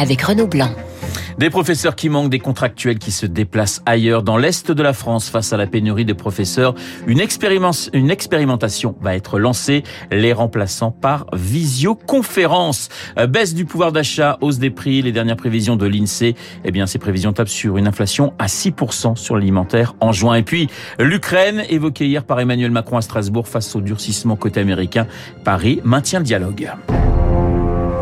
avec Renaud Blanc. Des professeurs qui manquent, des contractuels qui se déplacent ailleurs dans l'Est de la France face à la pénurie de professeurs. Une, une expérimentation va être lancée, les remplaçant par visioconférence. Euh, baisse du pouvoir d'achat, hausse des prix, les dernières prévisions de l'INSEE. Eh bien, ces prévisions tapent sur une inflation à 6% sur l'alimentaire en juin. Et puis, l'Ukraine, évoquée hier par Emmanuel Macron à Strasbourg face au durcissement côté américain. Paris maintient le dialogue.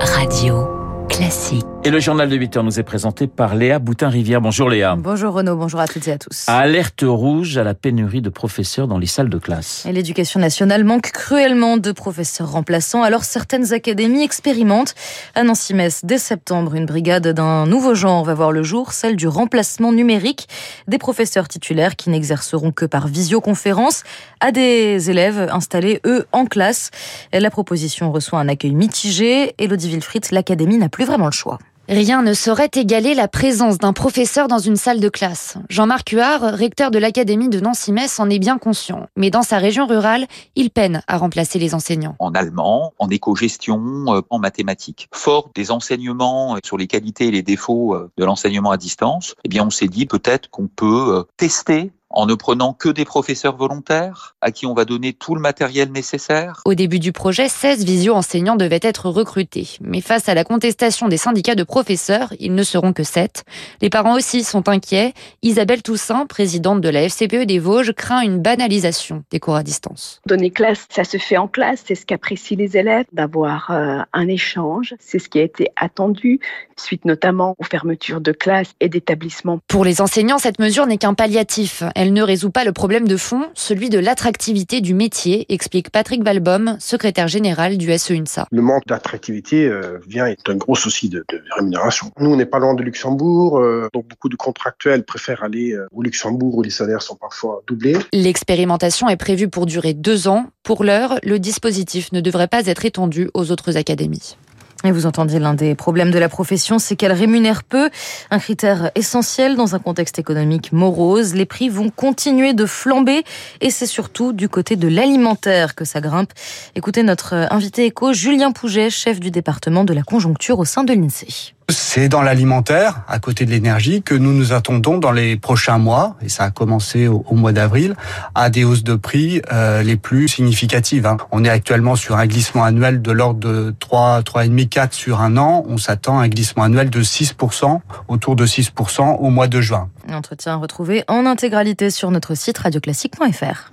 Radio classique. Et le journal de 8 heures nous est présenté par Léa Boutin-Rivière. Bonjour Léa. Bonjour Renaud, bonjour à toutes et à tous. Alerte rouge à la pénurie de professeurs dans les salles de classe. Et l'éducation nationale manque cruellement de professeurs remplaçants, alors certaines académies expérimentent. À Nancy-Metz, dès septembre, une brigade d'un nouveau genre va voir le jour, celle du remplacement numérique des professeurs titulaires qui n'exerceront que par visioconférence à des élèves installés, eux, en classe. La proposition reçoit un accueil mitigé. Elodie Wilfried, l'académie n'a plus vraiment le choix. Rien ne saurait égaler la présence d'un professeur dans une salle de classe. Jean-Marc Huard, recteur de l'Académie de Nancy-Metz, en est bien conscient. Mais dans sa région rurale, il peine à remplacer les enseignants. En allemand, en éco-gestion, euh, en mathématiques. Fort des enseignements euh, sur les qualités et les défauts euh, de l'enseignement à distance, eh bien, on s'est dit peut-être qu'on peut tester en ne prenant que des professeurs volontaires à qui on va donner tout le matériel nécessaire. Au début du projet, 16 visio-enseignants devaient être recrutés. Mais face à la contestation des syndicats de professeurs, ils ne seront que 7. Les parents aussi sont inquiets. Isabelle Toussaint, présidente de la FCPE des Vosges, craint une banalisation des cours à distance. Donner classe, ça se fait en classe, c'est ce qu'apprécient les élèves, d'avoir euh, un échange, c'est ce qui a été attendu, suite notamment aux fermetures de classes et d'établissements. Pour les enseignants, cette mesure n'est qu'un palliatif. Elle ne résout pas le problème de fond, celui de l'attractivité du métier, explique Patrick Valbom, secrétaire général du SEUNSA. Le manque d'attractivité euh, vient être un gros souci de, rémunération. Nous, on n'est pas loin de Luxembourg, euh, donc beaucoup de contractuels préfèrent aller euh, au Luxembourg où les salaires sont parfois doublés. L'expérimentation est prévue pour durer deux ans. Pour l'heure, le dispositif ne devrait pas être étendu aux autres académies. Et vous entendiez l'un des problèmes de la profession, c'est qu'elle rémunère peu, un critère essentiel dans un contexte économique morose. Les prix vont continuer de flamber et c'est surtout du côté de l'alimentaire que ça grimpe. Écoutez notre invité éco, Julien Pouget, chef du département de la conjoncture au sein de l'INSEE. C'est dans l'alimentaire, à côté de l'énergie, que nous nous attendons dans les prochains mois, et ça a commencé au, mois d'avril, à des hausses de prix euh, les plus significatives. Hein. On est actuellement sur un glissement annuel de l'ordre de 3, 3,5, 4 sur un an. On s'attend à un glissement annuel de 6%, autour de 6% au mois de juin. Entretien retrouvé en intégralité sur notre site radioclassique.fr.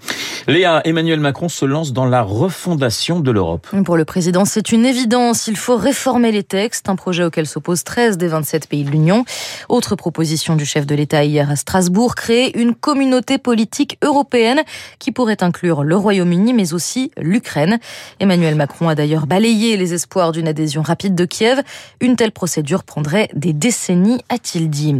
Léa, Emmanuel Macron se lance dans la refondation de l'Europe. Pour le président, c'est une évidence. Il faut réformer les textes, un projet auquel s'opposent 13 des 27 pays de l'Union. Autre proposition du chef de l'État hier à Strasbourg, créer une communauté politique européenne qui pourrait inclure le Royaume-Uni, mais aussi l'Ukraine. Emmanuel Macron a d'ailleurs balayé les espoirs d'une adhésion rapide de Kiev. Une telle procédure prendrait des décennies, a-t-il dit.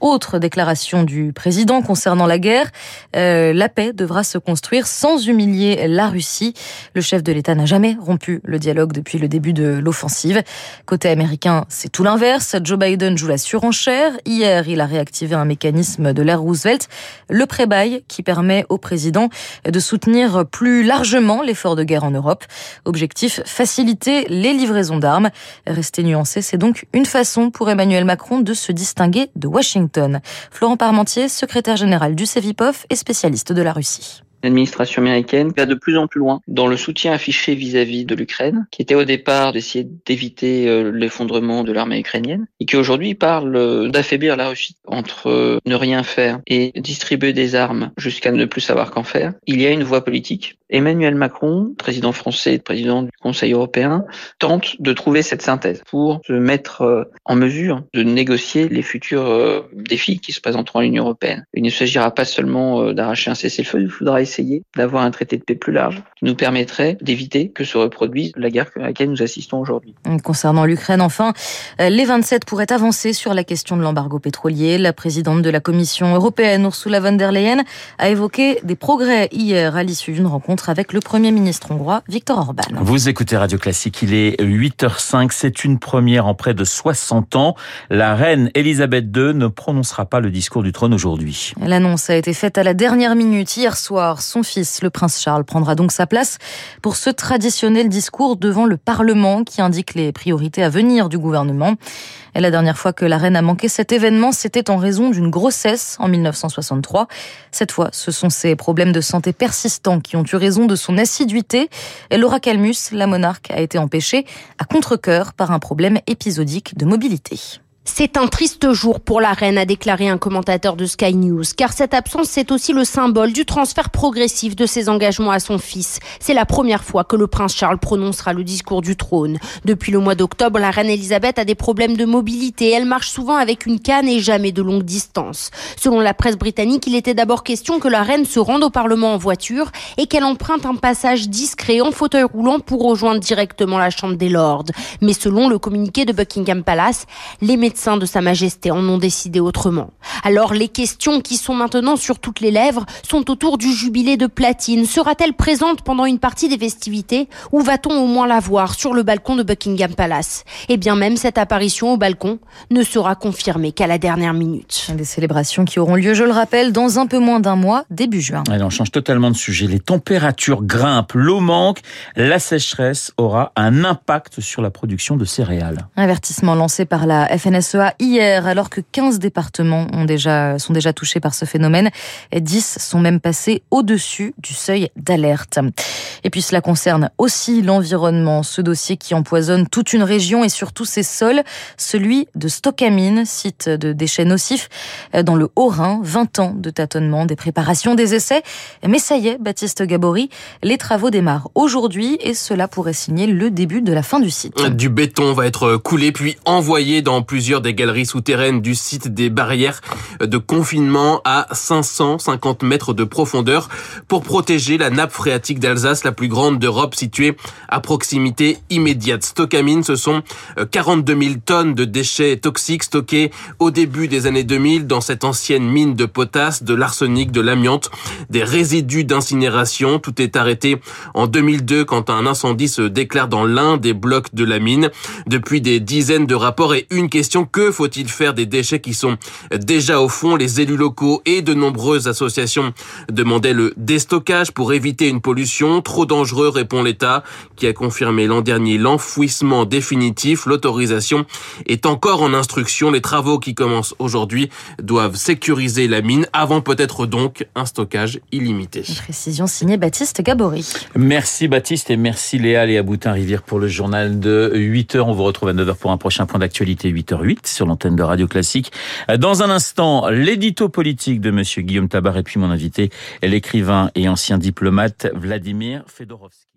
Autre déclaration du président concernant la guerre, euh, la paix devra se construire sans humilier la Russie. Le chef de l'État n'a jamais rompu le dialogue depuis le début de l'offensive. Côté américain, c'est tout l'inverse. Joe Biden joue la surenchère. Hier, il a réactivé un mécanisme de l'ère Roosevelt, le pré-bail, qui permet au président de soutenir plus largement l'effort de guerre en Europe. Objectif, faciliter les livraisons d'armes. Rester nuancé, c'est donc une façon pour Emmanuel Macron de se distinguer de Washington. Florent Parmentier, secrétaire général du CEVIPOF et spécialiste de la Russie. L'administration américaine va de plus en plus loin dans le soutien affiché vis-à-vis de l'Ukraine, qui était au départ d'essayer d'éviter euh, l'effondrement de l'armée ukrainienne, et qui aujourd'hui parle euh, d'affaiblir la Russie. Entre euh, ne rien faire et distribuer des armes jusqu'à ne plus savoir qu'en faire, il y a une voie politique. Emmanuel Macron, président français et président du Conseil européen, tente de trouver cette synthèse pour se mettre en mesure de négocier les futurs défis qui se présenteront à l'Union européenne. Il ne s'agira pas seulement d'arracher un cessez-le-feu, il faudra essayer d'avoir un traité de paix plus large qui nous permettrait d'éviter que se reproduise la guerre à laquelle nous assistons aujourd'hui. Concernant l'Ukraine, enfin, euh, les 27 pourraient avancer sur la question de l'embargo pétrolier. La présidente de la Commission européenne, Ursula von der Leyen, a évoqué des progrès hier à l'issue d'une rencontre rencontre avec le Premier ministre hongrois Viktor Orban. Vous écoutez Radio Classique, il est 8h05, c'est une première en près de 60 ans. La reine Elisabeth II ne prononcera pas le discours du trône aujourd'hui. L'annonce a été faite à la dernière minute hier soir. Son fils, le prince Charles, prendra donc sa place pour ce traditionnel discours devant le Parlement qui indique les priorités à venir du gouvernement. Et la dernière fois que la reine a manqué cet événement, c'était en raison d'une grossesse en 1963. Cette fois, ce sont ses problèmes de santé persistants qui ont eu raison de son assiduité. Et Laura Calmus, la monarque, a été empêchée à contre-cœur par un problème épisodique de mobilité. C'est un triste jour pour la reine, a déclaré un commentateur de Sky News, car cette absence, c'est aussi le symbole du transfert progressif de ses engagements à son fils. C'est la première fois que le prince Charles prononcera le discours du trône. Depuis le mois d'octobre, la reine Elisabeth a des problèmes de mobilité. Elle marche souvent avec une canne et jamais de longue distance. Selon la presse britannique, il était d'abord question que la reine se rende au Parlement en voiture et qu'elle emprunte un passage discret en fauteuil roulant pour rejoindre directement la Chambre des Lords. Mais selon le communiqué de Buckingham Palace, les médecins de Sa Majesté en ont décidé autrement. Alors les questions qui sont maintenant sur toutes les lèvres sont autour du jubilé de platine. Sera-t-elle présente pendant une partie des festivités ou va-t-on au moins la voir sur le balcon de Buckingham Palace? Eh bien même cette apparition au balcon ne sera confirmée qu'à la dernière minute. Des célébrations qui auront lieu, je le rappelle, dans un peu moins d'un mois, début juin. Allez, on change totalement de sujet. Les températures grimpent, l'eau manque, la sécheresse aura un impact sur la production de céréales. Avertissement lancé par la FNS FNSEA hier, alors que 15 départements ont déjà, sont déjà touchés par ce phénomène. 10 sont même passés au-dessus du seuil d'alerte. Et puis cela concerne aussi l'environnement, ce dossier qui empoisonne toute une région et surtout ses sols, celui de Stockamine, site de déchets nocifs dans le Haut-Rhin. 20 ans de tâtonnement, des préparations, des essais. Mais ça y est, Baptiste Gabory, les travaux démarrent aujourd'hui et cela pourrait signer le début de la fin du site. Du béton va être coulé puis envoyé dans plusieurs des galeries souterraines du site des barrières de confinement à 550 mètres de profondeur pour protéger la nappe phréatique d'Alsace, la plus grande d'Europe, située à proximité immédiate. Stockamine, ce sont 42 000 tonnes de déchets toxiques stockés au début des années 2000 dans cette ancienne mine de potasse, de l'arsenic, de l'amiante, des résidus d'incinération. Tout est arrêté en 2002 quand un incendie se déclare dans l'un des blocs de la mine. Depuis des dizaines de rapports et une question, que faut-il faire des déchets qui sont déjà au fond Les élus locaux et de nombreuses associations demandaient le déstockage pour éviter une pollution. Trop dangereux, répond l'État, qui a confirmé l'an dernier l'enfouissement définitif. L'autorisation est encore en instruction. Les travaux qui commencent aujourd'hui doivent sécuriser la mine avant peut-être donc un stockage illimité. précision signée Baptiste Gabory. Merci Baptiste et merci Léa, Léa Boutin-Rivière pour le journal de 8h. On vous retrouve à 9h pour un prochain point d'actualité 8h08 sur l'antenne de Radio Classique. Dans un instant, l'édito politique de monsieur Guillaume Tabar et puis mon invité, l'écrivain et ancien diplomate Vladimir Fedorovski.